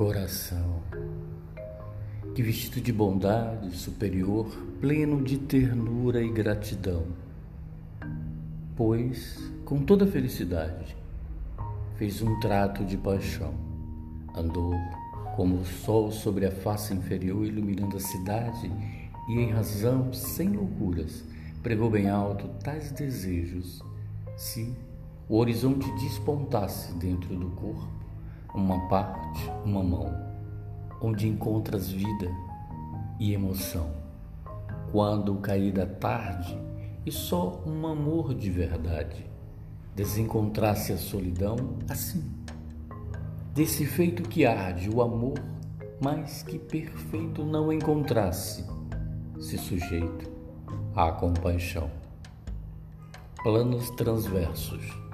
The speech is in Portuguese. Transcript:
coração, que vestido de bondade superior, pleno de ternura e gratidão, pois, com toda felicidade, fez um trato de paixão, andou como o sol sobre a face inferior, iluminando a cidade, e em razão, sem loucuras, pregou bem alto tais desejos, se o horizonte despontasse dentro do corpo, uma parte, uma mão, onde encontras vida e emoção. Quando cair da tarde e só um amor de verdade desencontrasse a solidão, assim, desse feito que arde o amor, mais que perfeito não encontrasse, se sujeito à compaixão. Planos transversos